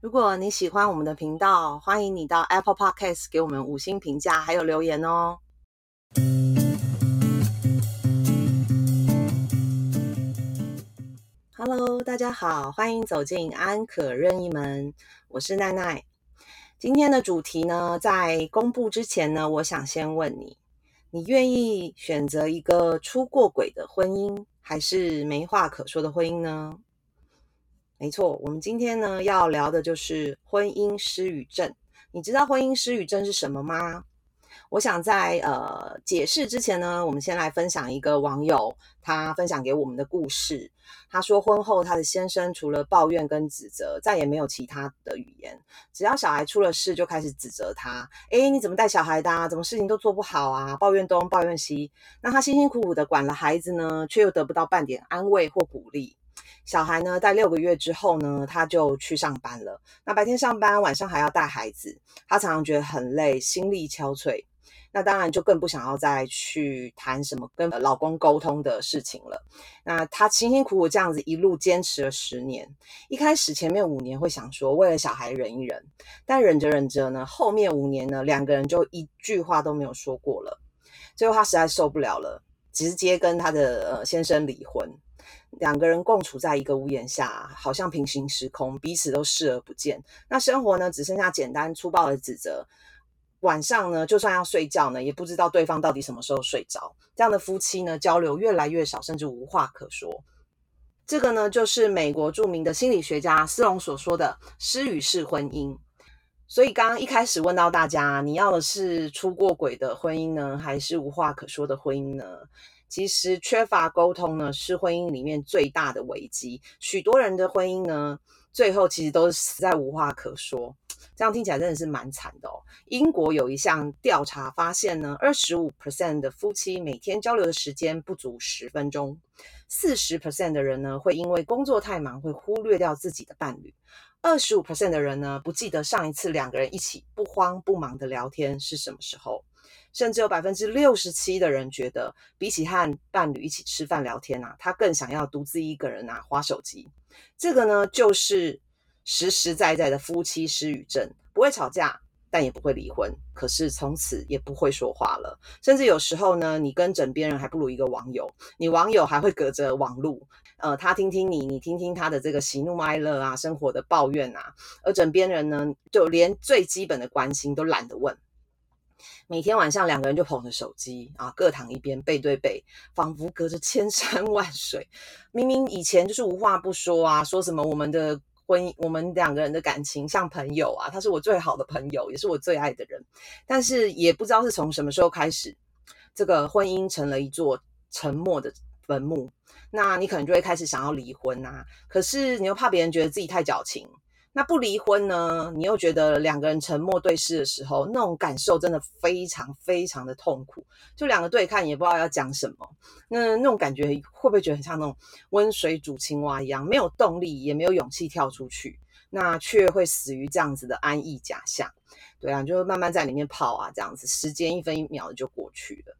如果你喜欢我们的频道，欢迎你到 Apple Podcast 给我们五星评价，还有留言哦。Hello，大家好，欢迎走进安可任意门，我是奈奈。今天的主题呢，在公布之前呢，我想先问你：你愿意选择一个出过轨的婚姻，还是没话可说的婚姻呢？没错，我们今天呢要聊的就是婚姻失语症。你知道婚姻失语症是什么吗？我想在呃解释之前呢，我们先来分享一个网友他分享给我们的故事。他说，婚后他的先生除了抱怨跟指责，再也没有其他的语言。只要小孩出了事，就开始指责他：诶，你怎么带小孩的？啊？怎么事情都做不好啊？抱怨东，抱怨西。那他辛辛苦苦的管了孩子呢，却又得不到半点安慰或鼓励。小孩呢，在六个月之后呢，他就去上班了。那白天上班，晚上还要带孩子，他常常觉得很累，心力憔悴。那当然就更不想要再去谈什么跟老公沟通的事情了。那她辛辛苦苦这样子一路坚持了十年，一开始前面五年会想说为了小孩忍一忍，但忍着忍着呢，后面五年呢，两个人就一句话都没有说过了。最后她实在受不了了，直接跟她的呃先生离婚。两个人共处在一个屋檐下，好像平行时空，彼此都视而不见。那生活呢，只剩下简单粗暴的指责。晚上呢，就算要睡觉呢，也不知道对方到底什么时候睡着。这样的夫妻呢，交流越来越少，甚至无话可说。这个呢，就是美国著名的心理学家斯隆所说的失语式婚姻。所以刚刚一开始问到大家，你要的是出过轨的婚姻呢，还是无话可说的婚姻呢？其实缺乏沟通呢，是婚姻里面最大的危机。许多人的婚姻呢，最后其实都是实在无话可说。这样听起来真的是蛮惨的哦。英国有一项调查发现呢，二十五 percent 的夫妻每天交流的时间不足十分钟，四十 percent 的人呢会因为工作太忙会忽略掉自己的伴侣，二十五 percent 的人呢不记得上一次两个人一起不慌不忙的聊天是什么时候，甚至有百分之六十七的人觉得，比起和伴侣一起吃饭聊天啊，他更想要独自一个人啊划手机。这个呢就是。实实在在的夫妻失语症，不会吵架，但也不会离婚，可是从此也不会说话了。甚至有时候呢，你跟枕边人还不如一个网友，你网友还会隔着网路，呃，他听听你，你听听他的这个喜怒哀乐啊，生活的抱怨啊，而枕边人呢，就连最基本的关心都懒得问。每天晚上两个人就捧着手机啊，各躺一边，背对背，仿佛隔着千山万水。明明以前就是无话不说啊，说什么我们的。婚姻，我们两个人的感情像朋友啊，他是我最好的朋友，也是我最爱的人。但是也不知道是从什么时候开始，这个婚姻成了一座沉默的坟墓。那你可能就会开始想要离婚啊，可是你又怕别人觉得自己太矫情。那不离婚呢？你又觉得两个人沉默对视的时候，那种感受真的非常非常的痛苦。就两个对看，也不知道要讲什么。那那种感觉会不会觉得很像那种温水煮青蛙一样，没有动力，也没有勇气跳出去，那却会死于这样子的安逸假象。对啊，就慢慢在里面泡啊，这样子，时间一分一秒的就过去了。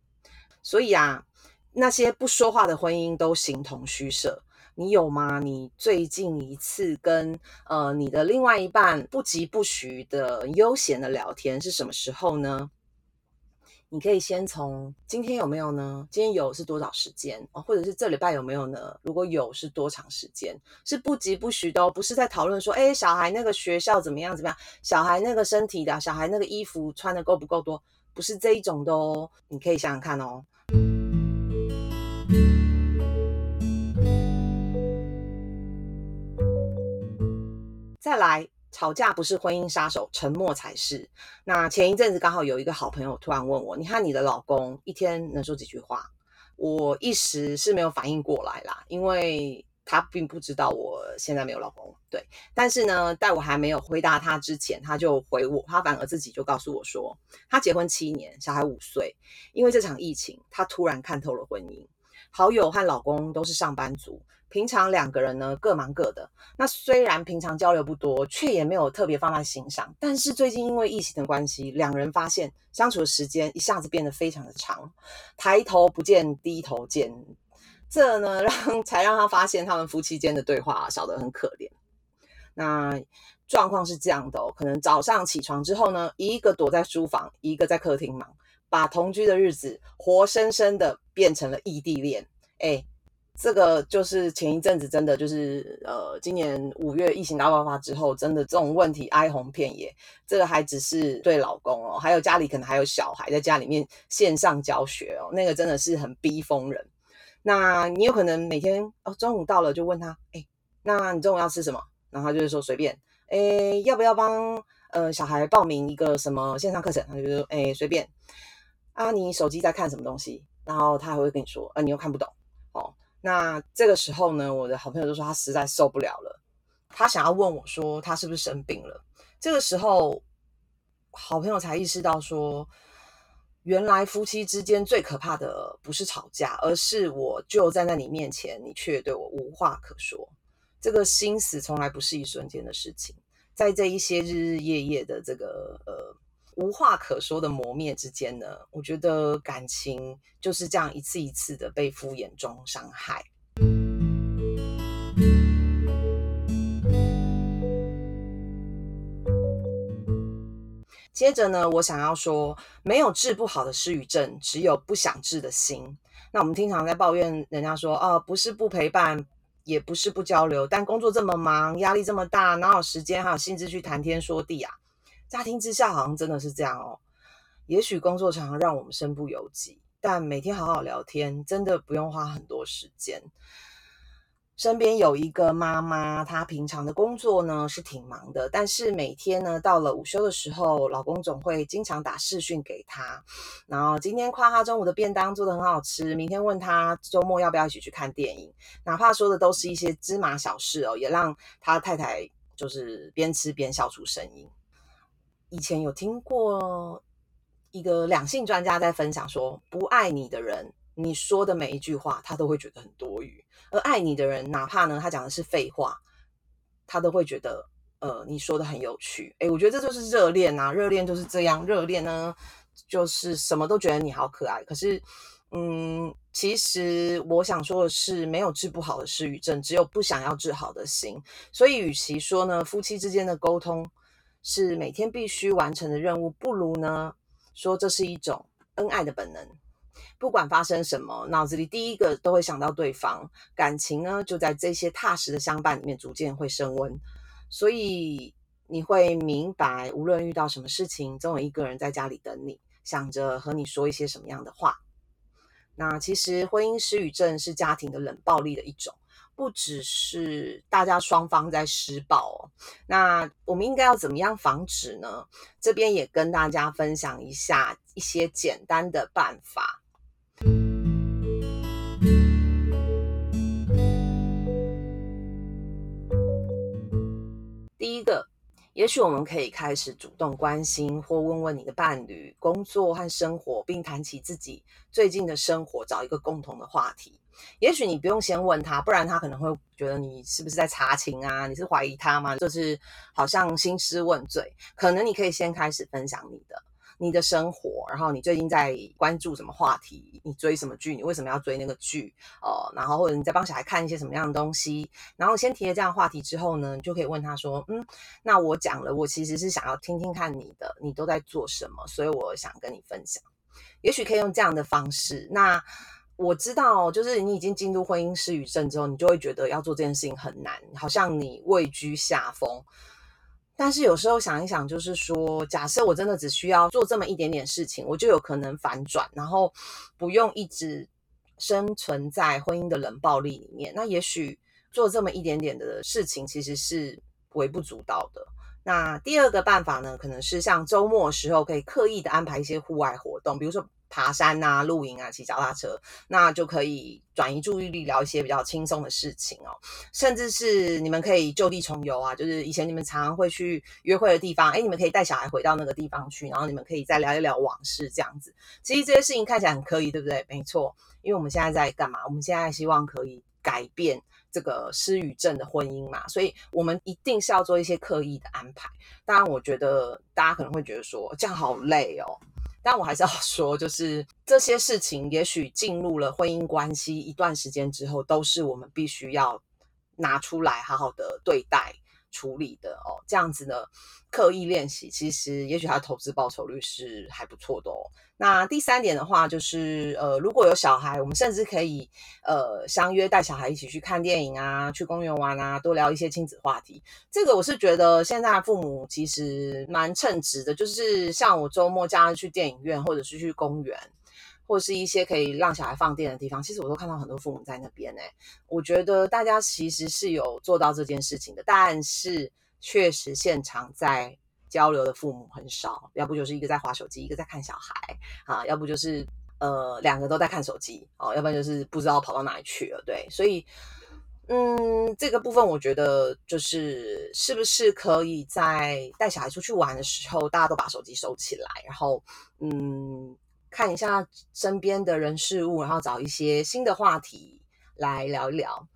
所以啊，那些不说话的婚姻都形同虚设。你有吗？你最近一次跟呃你的另外一半不疾不徐的悠闲的聊天是什么时候呢？你可以先从今天有没有呢？今天有是多少时间哦？或者是这礼拜有没有呢？如果有是多长时间？是不疾不徐的哦，不是在讨论说，哎，小孩那个学校怎么样怎么样？小孩那个身体的，小孩那个衣服穿的够不够多？不是这一种的哦。你可以想想看哦。再来，吵架不是婚姻杀手，沉默才是。那前一阵子刚好有一个好朋友突然问我：“你看你的老公一天能说几句话？”我一时是没有反应过来啦，因为他并不知道我现在没有老公。对，但是呢，在我还没有回答他之前，他就回我，他反而自己就告诉我说，他结婚七年，小孩五岁，因为这场疫情，他突然看透了婚姻。好友和老公都是上班族。平常两个人呢各忙各的，那虽然平常交流不多，却也没有特别放在心上。但是最近因为疫情的关系，两人发现相处的时间一下子变得非常的长，抬头不见低头见，这呢 让才让他发现他们夫妻间的对话少得很可怜。那状况是这样的哦，可能早上起床之后呢，一个躲在书房，一个在客厅忙，把同居的日子活生生的变成了异地恋。哎，这个就是前一阵子真的就是呃，今年五月疫情大爆发之后，真的这种问题哀鸿遍野。这个还只是对老公哦，还有家里可能还有小孩在家里面线上教学哦，那个真的是很逼疯人。那你有可能每天哦，中午到了就问他，哎，那你中午要吃什么？然后他就是说随便。诶，要不要帮呃小孩报名一个什么线上课程？他就说，诶，随便。啊，你手机在看什么东西？然后他还会跟你说，啊，你又看不懂哦。那这个时候呢，我的好朋友就说他实在受不了了，他想要问我说他是不是生病了。这个时候，好朋友才意识到说，原来夫妻之间最可怕的不是吵架，而是我就站在你面前，你却对我无话可说。这个心死从来不是一瞬间的事情，在这一些日日夜夜的这个呃无话可说的磨灭之间呢，我觉得感情就是这样一次一次的被敷衍中伤害。接着呢，我想要说，没有治不好的失语症，只有不想治的心。那我们经常在抱怨人家说，哦，不是不陪伴。也不是不交流，但工作这么忙，压力这么大，哪有时间还有兴致去谈天说地啊？乍听之下好像真的是这样哦。也许工作常常让我们身不由己，但每天好好聊天，真的不用花很多时间。身边有一个妈妈，她平常的工作呢是挺忙的，但是每天呢到了午休的时候，老公总会经常打视讯给她，然后今天夸她中午的便当做的很好吃，明天问她周末要不要一起去看电影，哪怕说的都是一些芝麻小事哦，也让她太太就是边吃边笑出声音。以前有听过一个两性专家在分享说，不爱你的人。你说的每一句话，他都会觉得很多余；而爱你的人，哪怕呢他讲的是废话，他都会觉得呃你说的很有趣。诶，我觉得这就是热恋啊，热恋就是这样。热恋呢，就是什么都觉得你好可爱。可是，嗯，其实我想说的是，没有治不好的失语症，只有不想要治好的心。所以，与其说呢夫妻之间的沟通是每天必须完成的任务，不如呢说这是一种恩爱的本能。不管发生什么，脑子里第一个都会想到对方，感情呢就在这些踏实的相伴里面逐渐会升温。所以你会明白，无论遇到什么事情，总有一个人在家里等你，想着和你说一些什么样的话。那其实婚姻失语症是家庭的冷暴力的一种，不只是大家双方在施暴哦。那我们应该要怎么样防止呢？这边也跟大家分享一下一些简单的办法。第一个，也许我们可以开始主动关心或问问你的伴侣工作和生活，并谈起自己最近的生活，找一个共同的话题。也许你不用先问他，不然他可能会觉得你是不是在查情啊？你是怀疑他吗？就是好像兴师问罪。可能你可以先开始分享你的。你的生活，然后你最近在关注什么话题？你追什么剧？你为什么要追那个剧？哦，然后或者你在帮小孩看一些什么样的东西？然后先提了这样话题之后呢，你就可以问他说：“嗯，那我讲了，我其实是想要听听看你的，你都在做什么？所以我想跟你分享。也许可以用这样的方式。那我知道，就是你已经进入婚姻失语症之后，你就会觉得要做这件事情很难，好像你位居下风。”但是有时候想一想，就是说，假设我真的只需要做这么一点点事情，我就有可能反转，然后不用一直生存在婚姻的冷暴力里面。那也许做这么一点点的事情，其实是微不足道的。那第二个办法呢，可能是像周末时候可以刻意的安排一些户外活动，比如说。爬山啊，露营啊，骑脚踏车，那就可以转移注意力，聊一些比较轻松的事情哦。甚至是你们可以就地重游啊，就是以前你们常常会去约会的地方，哎，你们可以带小孩回到那个地方去，然后你们可以再聊一聊往事这样子。其实这些事情看起来很可以，对不对？没错，因为我们现在在干嘛？我们现在希望可以改变这个失语症的婚姻嘛，所以我们一定是要做一些刻意的安排。当然，我觉得大家可能会觉得说这样好累哦。但我还是要 说，就是这些事情，也许进入了婚姻关系一段时间之后，都是我们必须要拿出来好好的对待，处理的哦。这样子呢，刻意练习，其实也许他投资报酬率是还不错的哦。那第三点的话，就是呃，如果有小孩，我们甚至可以呃相约带小孩一起去看电影啊，去公园玩啊，多聊一些亲子话题。这个我是觉得现在父母其实蛮称职的，就是像我周末假日去电影院，或者是去公园，或是一些可以让小孩放电的地方，其实我都看到很多父母在那边哎。我觉得大家其实是有做到这件事情的，但是确实现场在。交流的父母很少，要不就是一个在划手机，一个在看小孩啊，要不就是呃两个都在看手机哦，要不然就是不知道跑到哪里去了。对，所以嗯，这个部分我觉得就是是不是可以在带小孩出去玩的时候，大家都把手机收起来，然后嗯看一下身边的人事物，然后找一些新的话题来聊一聊。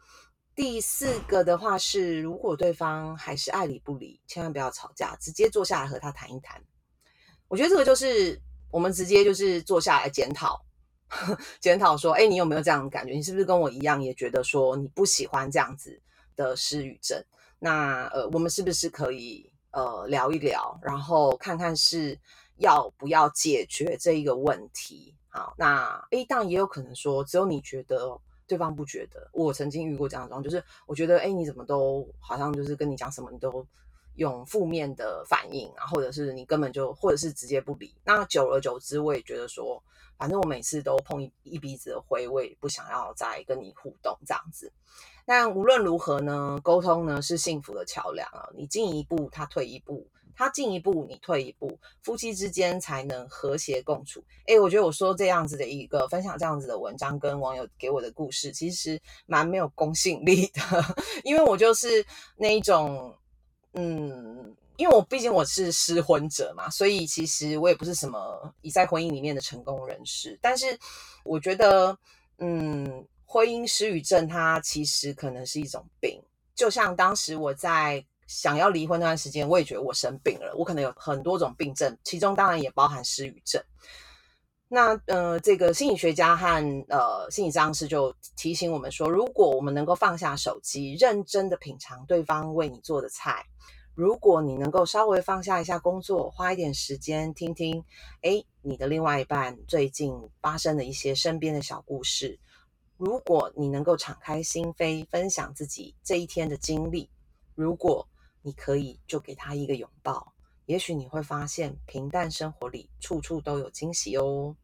第四个的话是，如果对方还是爱理不理，千万不要吵架，直接坐下来和他谈一谈。我觉得这个就是我们直接就是坐下来检讨，检讨说，哎，你有没有这样的感觉？你是不是跟我一样，也觉得说你不喜欢这样子的失语症？那呃，我们是不是可以呃聊一聊，然后看看是要不要解决这一个问题？好，那诶，当然也有可能说，只有你觉得。对方不觉得，我曾经遇过这样的状况，就是我觉得，哎，你怎么都好像就是跟你讲什么，你都用负面的反应啊，或者是你根本就，或者是直接不理。那久而久之，我也觉得说，反正我每次都碰一一鼻子的灰，我也不想要再跟你互动这样子。但无论如何呢，沟通呢是幸福的桥梁啊，你进一步，他退一步。他进一步，你退一步，夫妻之间才能和谐共处。诶，我觉得我说这样子的一个分享，这样子的文章跟网友给我的故事，其实蛮没有公信力的，因为我就是那一种，嗯，因为我毕竟我是失婚者嘛，所以其实我也不是什么已在婚姻里面的成功人士。但是我觉得，嗯，婚姻失语症它其实可能是一种病，就像当时我在。想要离婚那段时间，我也觉得我生病了。我可能有很多种病症，其中当然也包含失语症。那呃，这个心理学家和呃心理治疗师就提醒我们说，如果我们能够放下手机，认真的品尝对方为你做的菜；如果你能够稍微放下一下工作，花一点时间听听，哎，你的另外一半最近发生的一些身边的小故事；如果你能够敞开心扉，分享自己这一天的经历；如果你可以就给他一个拥抱，也许你会发现平淡生活里处处都有惊喜哦。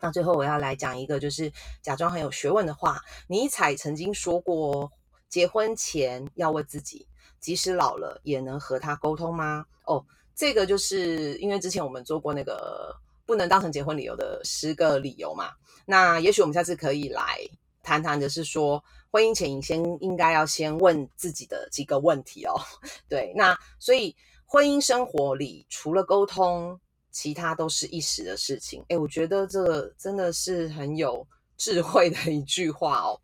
那最后我要来讲一个，就是假装很有学问的话。尼采曾经说过，结婚前要问自己，即使老了也能和他沟通吗？哦，这个就是因为之前我们做过那个。不能当成结婚理由的十个理由嘛？那也许我们下次可以来谈谈的是说，婚姻前你先应该要先问自己的几个问题哦。对，那所以婚姻生活里除了沟通，其他都是一时的事情。诶，我觉得这真的是很有智慧的一句话哦。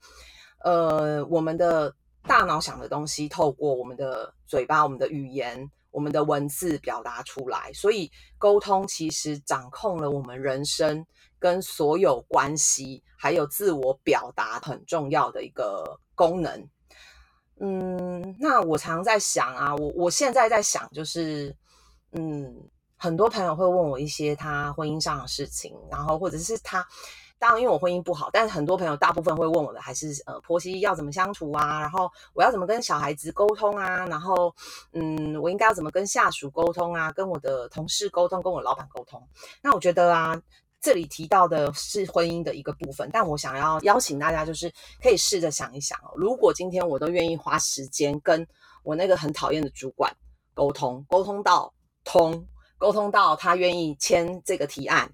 呃，我们的大脑想的东西，透过我们的嘴巴、我们的语言。我们的文字表达出来，所以沟通其实掌控了我们人生跟所有关系，还有自我表达很重要的一个功能。嗯，那我常在想啊，我我现在在想，就是嗯，很多朋友会问我一些他婚姻上的事情，然后或者是他。当然，因为我婚姻不好，但是很多朋友大部分会问我的还是呃婆媳要怎么相处啊，然后我要怎么跟小孩子沟通啊，然后嗯，我应该要怎么跟下属沟通啊，跟我的同事沟通，跟我老板沟通。那我觉得啊，这里提到的是婚姻的一个部分，但我想要邀请大家，就是可以试着想一想哦，如果今天我都愿意花时间跟我那个很讨厌的主管沟通，沟通到通，沟通到他愿意签这个提案，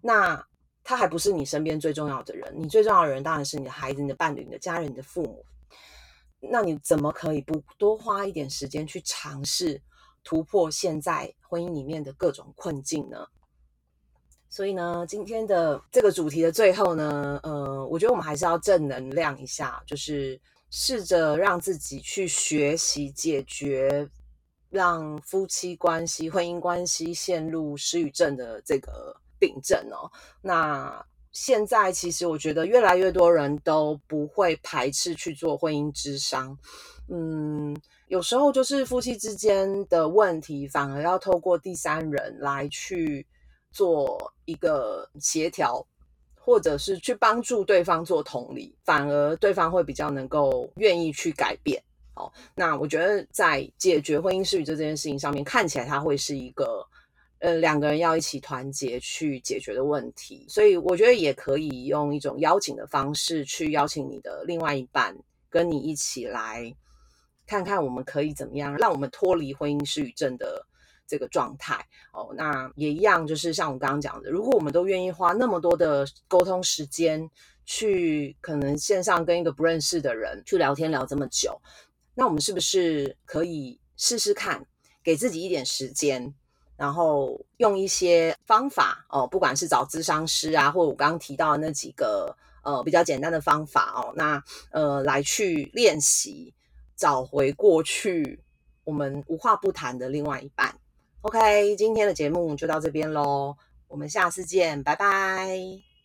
那。他还不是你身边最重要的人，你最重要的人当然是你的孩子、你的伴侣、你的家人、你的父母。那你怎么可以不多花一点时间去尝试突破现在婚姻里面的各种困境呢？所以呢，今天的这个主题的最后呢，呃，我觉得我们还是要正能量一下，就是试着让自己去学习解决让夫妻关系、婚姻关系陷入失语症的这个。病症哦，那现在其实我觉得越来越多人都不会排斥去做婚姻之商。嗯，有时候就是夫妻之间的问题，反而要透过第三人来去做一个协调，或者是去帮助对方做同理，反而对方会比较能够愿意去改变。哦，那我觉得在解决婚姻失语这件事情上面，看起来它会是一个呃两个人要一起团结去解决的问题，所以我觉得也可以用一种邀请的方式去邀请你的另外一半跟你一起来。看看我们可以怎么样，让我们脱离婚姻失语症的这个状态哦。那也一样，就是像我刚刚讲的，如果我们都愿意花那么多的沟通时间，去可能线上跟一个不认识的人去聊天聊这么久，那我们是不是可以试试看，给自己一点时间，然后用一些方法哦，不管是找咨商师啊，或者我刚刚提到的那几个呃比较简单的方法哦，那呃来去练习。找回过去我们无话不谈的另外一半。OK，今天的节目就到这边喽，我们下次见，拜拜。